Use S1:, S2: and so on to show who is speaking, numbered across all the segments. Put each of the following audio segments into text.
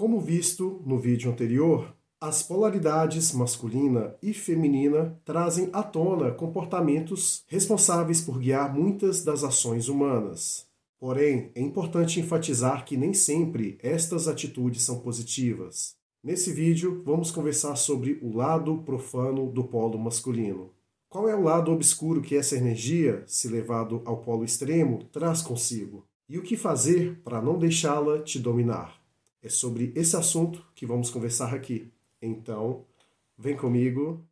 S1: Como visto no vídeo anterior, as polaridades masculina e feminina trazem à tona comportamentos responsáveis por guiar muitas das ações humanas. Porém, é importante enfatizar que nem sempre estas atitudes são positivas. Nesse vídeo, vamos conversar sobre o lado profano do polo masculino. Qual é o lado obscuro que essa energia, se levado ao polo extremo, traz consigo? E o que fazer para não deixá-la te dominar? É sobre esse assunto que vamos conversar aqui. Então, vem comigo.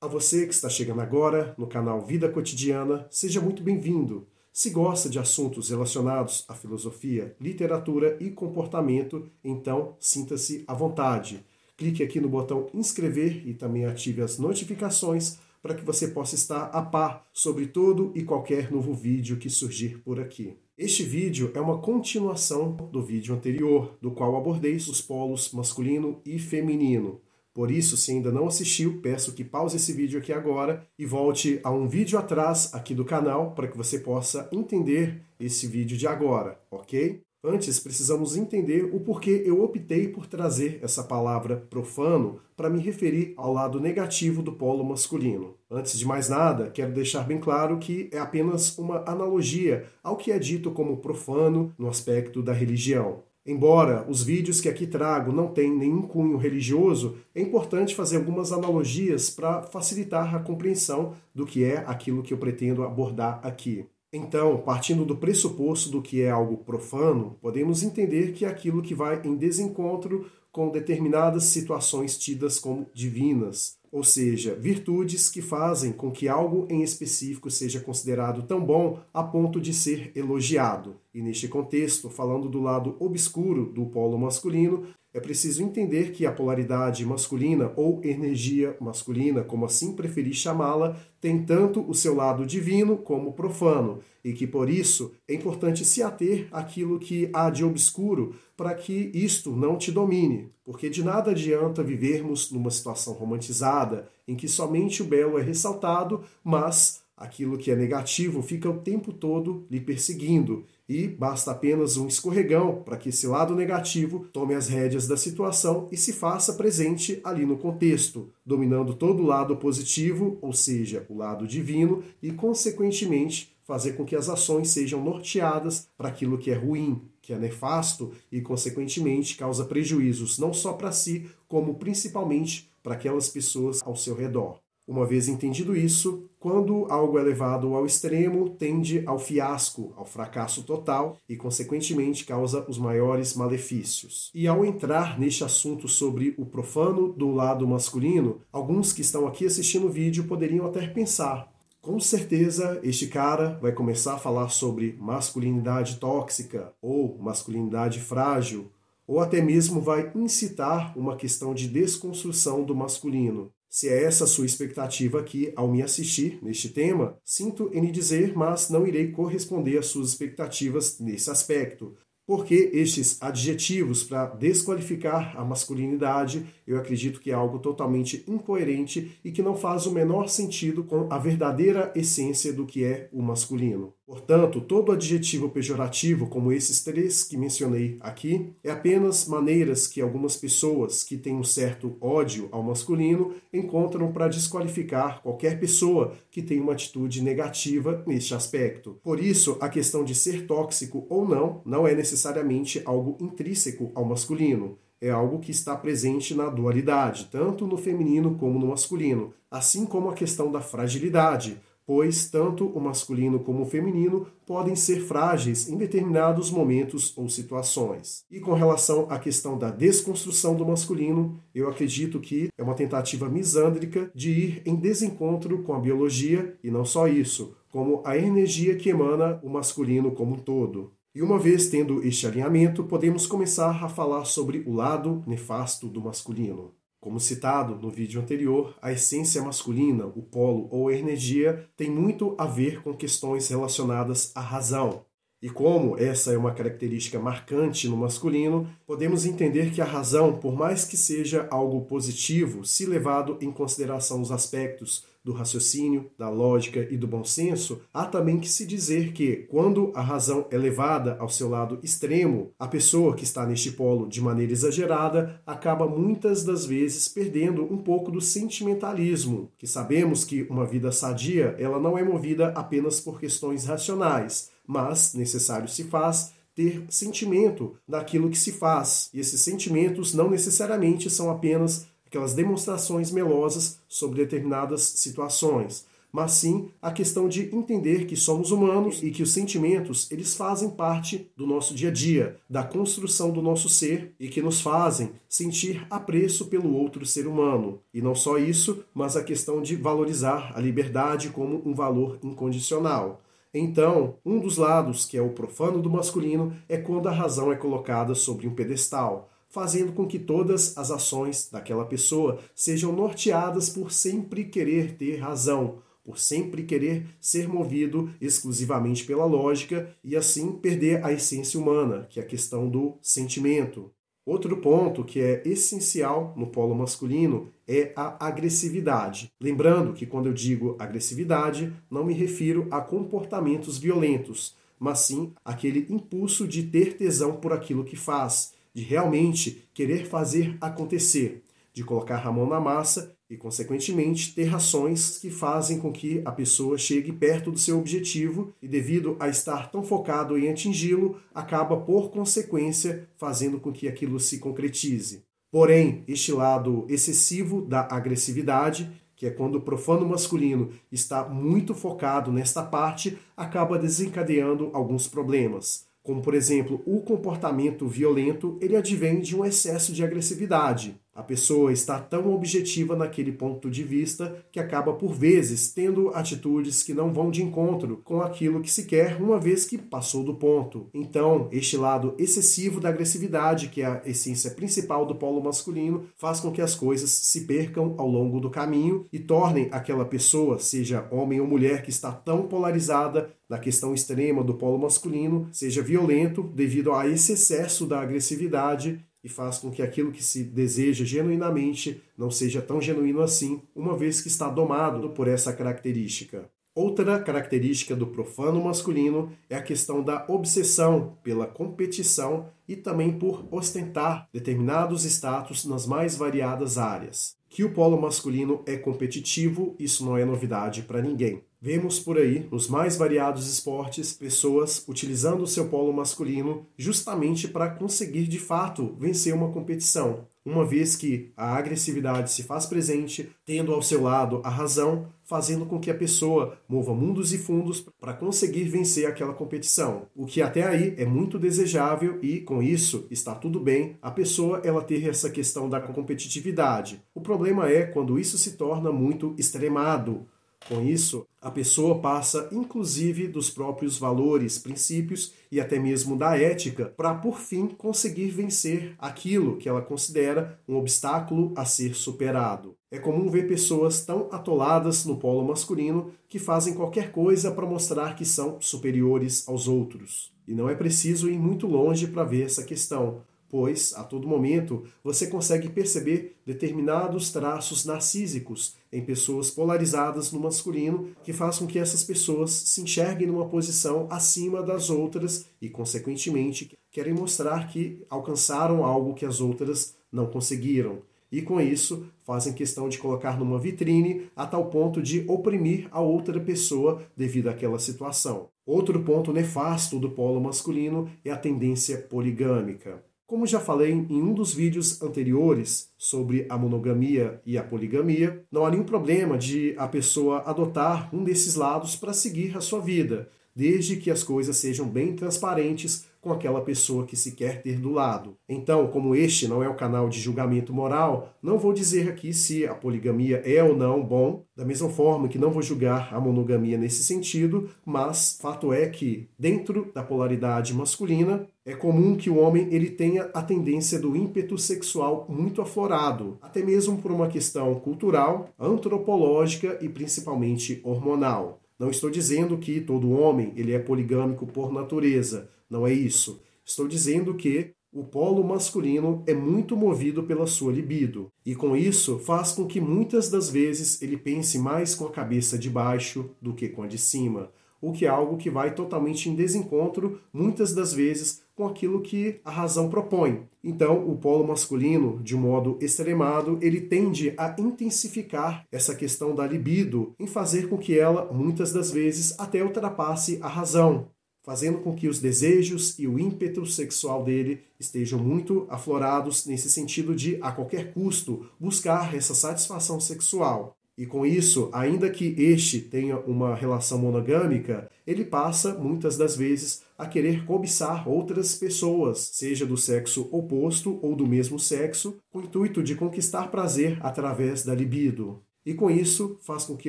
S1: A você que está chegando agora no canal Vida Cotidiana, seja muito bem-vindo. Se gosta de assuntos relacionados à filosofia, literatura e comportamento, então sinta-se à vontade. Clique aqui no botão inscrever e também ative as notificações para que você possa estar a par sobre todo e qualquer novo vídeo que surgir por aqui. Este vídeo é uma continuação do vídeo anterior, do qual abordei os polos masculino e feminino. Por isso, se ainda não assistiu, peço que pause esse vídeo aqui agora e volte a um vídeo atrás aqui do canal para que você possa entender esse vídeo de agora, ok? Antes, precisamos entender o porquê eu optei por trazer essa palavra profano para me referir ao lado negativo do polo masculino. Antes de mais nada, quero deixar bem claro que é apenas uma analogia ao que é dito como profano no aspecto da religião. Embora os vídeos que aqui trago não tenham nenhum cunho religioso, é importante fazer algumas analogias para facilitar a compreensão do que é aquilo que eu pretendo abordar aqui. Então, partindo do pressuposto do que é algo profano, podemos entender que é aquilo que vai em desencontro com determinadas situações tidas como divinas, ou seja, virtudes que fazem com que algo em específico seja considerado tão bom a ponto de ser elogiado. E neste contexto, falando do lado obscuro do polo masculino, é preciso entender que a polaridade masculina ou energia masculina, como assim preferir chamá-la, tem tanto o seu lado divino como profano, e que por isso é importante se ater àquilo que há de obscuro para que isto não te domine, porque de nada adianta vivermos numa situação romantizada em que somente o belo é ressaltado, mas aquilo que é negativo fica o tempo todo lhe perseguindo e basta apenas um escorregão para que esse lado negativo tome as rédeas da situação e se faça presente ali no contexto, dominando todo o lado positivo, ou seja, o lado divino, e consequentemente fazer com que as ações sejam norteadas para aquilo que é ruim, que é nefasto e, consequentemente, causa prejuízos não só para si, como principalmente para aquelas pessoas ao seu redor. Uma vez entendido isso, quando algo é levado ao extremo, tende ao fiasco, ao fracasso total e, consequentemente, causa os maiores malefícios. E ao entrar neste assunto sobre o profano do lado masculino, alguns que estão aqui assistindo o vídeo poderiam até pensar: com certeza este cara vai começar a falar sobre masculinidade tóxica ou masculinidade frágil, ou até mesmo vai incitar uma questão de desconstrução do masculino. Se é essa sua expectativa aqui ao me assistir neste tema, sinto em lhe dizer, mas não irei corresponder às suas expectativas nesse aspecto, porque estes adjetivos para desqualificar a masculinidade, eu acredito que é algo totalmente incoerente e que não faz o menor sentido com a verdadeira essência do que é o masculino. Portanto, todo adjetivo pejorativo, como esses três que mencionei aqui, é apenas maneiras que algumas pessoas que têm um certo ódio ao masculino encontram para desqualificar qualquer pessoa que tem uma atitude negativa neste aspecto. Por isso, a questão de ser tóxico ou não não é necessariamente algo intrínseco ao masculino é algo que está presente na dualidade, tanto no feminino como no masculino, assim como a questão da fragilidade, pois tanto o masculino como o feminino podem ser frágeis em determinados momentos ou situações. E com relação à questão da desconstrução do masculino, eu acredito que é uma tentativa misândrica de ir em desencontro com a biologia e não só isso, como a energia que emana o masculino como um todo. E uma vez tendo este alinhamento, podemos começar a falar sobre o lado nefasto do masculino. Como citado no vídeo anterior, a essência masculina, o polo ou a energia, tem muito a ver com questões relacionadas à razão. E como essa é uma característica marcante no masculino, podemos entender que a razão, por mais que seja algo positivo, se levado em consideração os aspectos do raciocínio, da lógica e do bom senso, há também que se dizer que, quando a razão é levada ao seu lado extremo, a pessoa que está neste polo de maneira exagerada acaba muitas das vezes perdendo um pouco do sentimentalismo, que sabemos que uma vida sadia, ela não é movida apenas por questões racionais, mas necessário se faz ter sentimento daquilo que se faz. E esses sentimentos não necessariamente são apenas aquelas demonstrações melosas sobre determinadas situações, mas sim a questão de entender que somos humanos e que os sentimentos eles fazem parte do nosso dia a dia, da construção do nosso ser e que nos fazem sentir apreço pelo outro ser humano. E não só isso, mas a questão de valorizar a liberdade como um valor incondicional. Então, um dos lados, que é o profano do masculino, é quando a razão é colocada sobre um pedestal fazendo com que todas as ações daquela pessoa sejam norteadas por sempre querer ter razão, por sempre querer ser movido exclusivamente pela lógica e assim perder a essência humana, que é a questão do sentimento. Outro ponto que é essencial no polo masculino é a agressividade. Lembrando que quando eu digo agressividade, não me refiro a comportamentos violentos, mas sim aquele impulso de ter tesão por aquilo que faz, de realmente querer fazer acontecer, de colocar a mão na massa e, consequentemente, ter ações que fazem com que a pessoa chegue perto do seu objetivo e, devido a estar tão focado em atingi-lo, acaba, por consequência, fazendo com que aquilo se concretize. Porém, este lado excessivo da agressividade, que é quando o profano masculino está muito focado nesta parte, acaba desencadeando alguns problemas como por exemplo o comportamento violento, ele advém de um excesso de agressividade. A pessoa está tão objetiva naquele ponto de vista que acaba, por vezes, tendo atitudes que não vão de encontro com aquilo que se quer, uma vez que passou do ponto. Então, este lado excessivo da agressividade, que é a essência principal do polo masculino, faz com que as coisas se percam ao longo do caminho e tornem aquela pessoa, seja homem ou mulher, que está tão polarizada na questão extrema do polo masculino, seja violento devido a esse excesso da agressividade e faz com que aquilo que se deseja genuinamente não seja tão genuíno assim, uma vez que está domado por essa característica. Outra característica do profano masculino é a questão da obsessão pela competição e também por ostentar determinados status nas mais variadas áreas. Que o polo masculino é competitivo, isso não é novidade para ninguém. Vemos por aí, nos mais variados esportes, pessoas utilizando o seu polo masculino justamente para conseguir de fato vencer uma competição, uma vez que a agressividade se faz presente, tendo ao seu lado a razão, fazendo com que a pessoa mova mundos e fundos para conseguir vencer aquela competição. O que até aí é muito desejável e com isso está tudo bem a pessoa ela ter essa questão da competitividade. O problema é quando isso se torna muito extremado, com isso, a pessoa passa inclusive dos próprios valores, princípios e até mesmo da ética para, por fim, conseguir vencer aquilo que ela considera um obstáculo a ser superado. É comum ver pessoas tão atoladas no polo masculino que fazem qualquer coisa para mostrar que são superiores aos outros. E não é preciso ir muito longe para ver essa questão pois a todo momento você consegue perceber determinados traços narcísicos em pessoas polarizadas no masculino que faz com que essas pessoas se enxerguem numa posição acima das outras e, consequentemente, querem mostrar que alcançaram algo que as outras não conseguiram. E com isso, fazem questão de colocar numa vitrine a tal ponto de oprimir a outra pessoa devido àquela situação. Outro ponto nefasto do polo masculino é a tendência poligâmica. Como já falei em um dos vídeos anteriores sobre a monogamia e a poligamia, não há nenhum problema de a pessoa adotar um desses lados para seguir a sua vida, desde que as coisas sejam bem transparentes com aquela pessoa que se quer ter do lado. Então, como este não é o canal de julgamento moral, não vou dizer aqui se a poligamia é ou não bom, da mesma forma que não vou julgar a monogamia nesse sentido, mas fato é que dentro da polaridade masculina é comum que o homem ele tenha a tendência do ímpeto sexual muito aflorado, até mesmo por uma questão cultural, antropológica e principalmente hormonal. Não estou dizendo que todo homem ele é poligâmico por natureza, não é isso. Estou dizendo que o polo masculino é muito movido pela sua libido, e com isso faz com que muitas das vezes ele pense mais com a cabeça de baixo do que com a de cima, o que é algo que vai totalmente em desencontro, muitas das vezes, com aquilo que a razão propõe. Então, o polo masculino, de modo extremado, ele tende a intensificar essa questão da libido, em fazer com que ela, muitas das vezes, até ultrapasse a razão, fazendo com que os desejos e o ímpeto sexual dele estejam muito aflorados nesse sentido de, a qualquer custo, buscar essa satisfação sexual. E com isso, ainda que este tenha uma relação monogâmica, ele passa muitas das vezes a querer cobiçar outras pessoas, seja do sexo oposto ou do mesmo sexo, com o intuito de conquistar prazer através da libido. E com isso, faz com que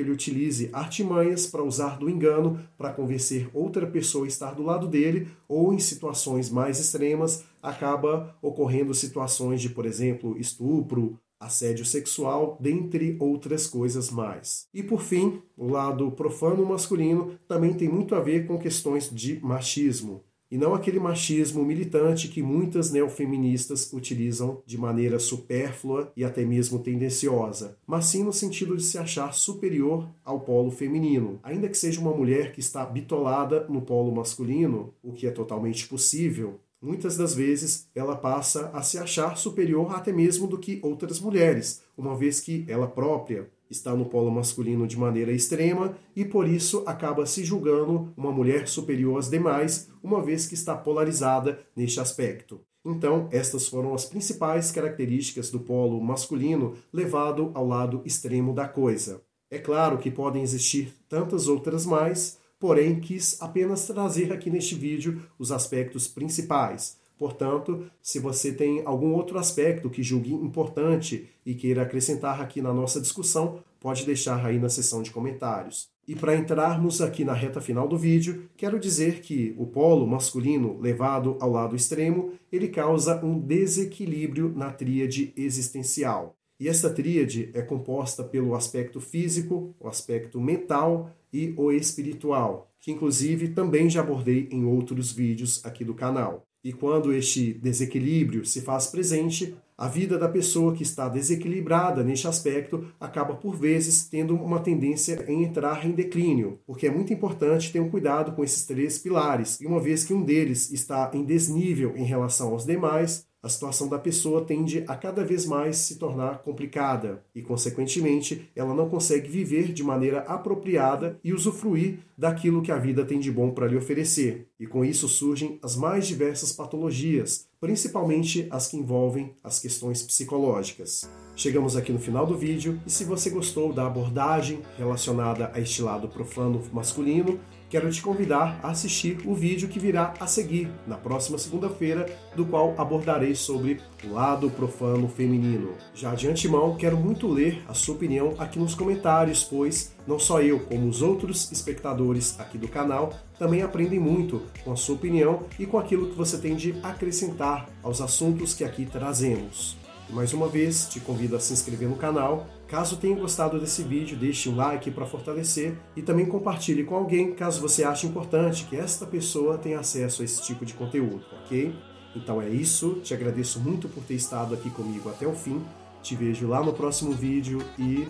S1: ele utilize artimanhas para usar do engano para convencer outra pessoa a estar do lado dele, ou em situações mais extremas, acaba ocorrendo situações de, por exemplo, estupro, assédio sexual, dentre outras coisas mais. E por fim, o lado profano masculino também tem muito a ver com questões de machismo. E não aquele machismo militante que muitas neofeministas utilizam de maneira supérflua e até mesmo tendenciosa, mas sim no sentido de se achar superior ao polo feminino. Ainda que seja uma mulher que está bitolada no polo masculino, o que é totalmente possível, Muitas das vezes ela passa a se achar superior até mesmo do que outras mulheres, uma vez que ela própria está no polo masculino de maneira extrema e por isso acaba se julgando uma mulher superior às demais, uma vez que está polarizada neste aspecto. Então, estas foram as principais características do polo masculino levado ao lado extremo da coisa. É claro que podem existir tantas outras mais, porém quis apenas trazer aqui neste vídeo os aspectos principais. Portanto, se você tem algum outro aspecto que julgue importante e queira acrescentar aqui na nossa discussão, pode deixar aí na seção de comentários. E para entrarmos aqui na reta final do vídeo, quero dizer que o polo masculino levado ao lado extremo, ele causa um desequilíbrio na tríade existencial. E essa tríade é composta pelo aspecto físico, o aspecto mental e o espiritual, que inclusive também já abordei em outros vídeos aqui do canal. E quando este desequilíbrio se faz presente, a vida da pessoa que está desequilibrada neste aspecto acaba por vezes tendo uma tendência em entrar em declínio, porque é muito importante ter um cuidado com esses três pilares, e uma vez que um deles está em desnível em relação aos demais, a situação da pessoa tende a cada vez mais se tornar complicada e, consequentemente, ela não consegue viver de maneira apropriada e usufruir daquilo que a vida tem de bom para lhe oferecer. E com isso surgem as mais diversas patologias, principalmente as que envolvem as questões psicológicas. Chegamos aqui no final do vídeo e se você gostou da abordagem relacionada a este lado profano masculino, quero te convidar a assistir o vídeo que virá a seguir, na próxima segunda-feira, do qual abordarei sobre o lado profano feminino. Já de antemão, quero muito ler a sua opinião aqui nos comentários, pois não só eu, como os outros espectadores aqui do canal, também aprendem muito com a sua opinião e com aquilo que você tem de acrescentar aos assuntos que aqui trazemos. Mais uma vez, te convido a se inscrever no canal. Caso tenha gostado desse vídeo, deixe um like para fortalecer e também compartilhe com alguém caso você ache importante que esta pessoa tenha acesso a esse tipo de conteúdo, ok? Então é isso, te agradeço muito por ter estado aqui comigo até o fim. Te vejo lá no próximo vídeo e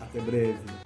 S1: até breve.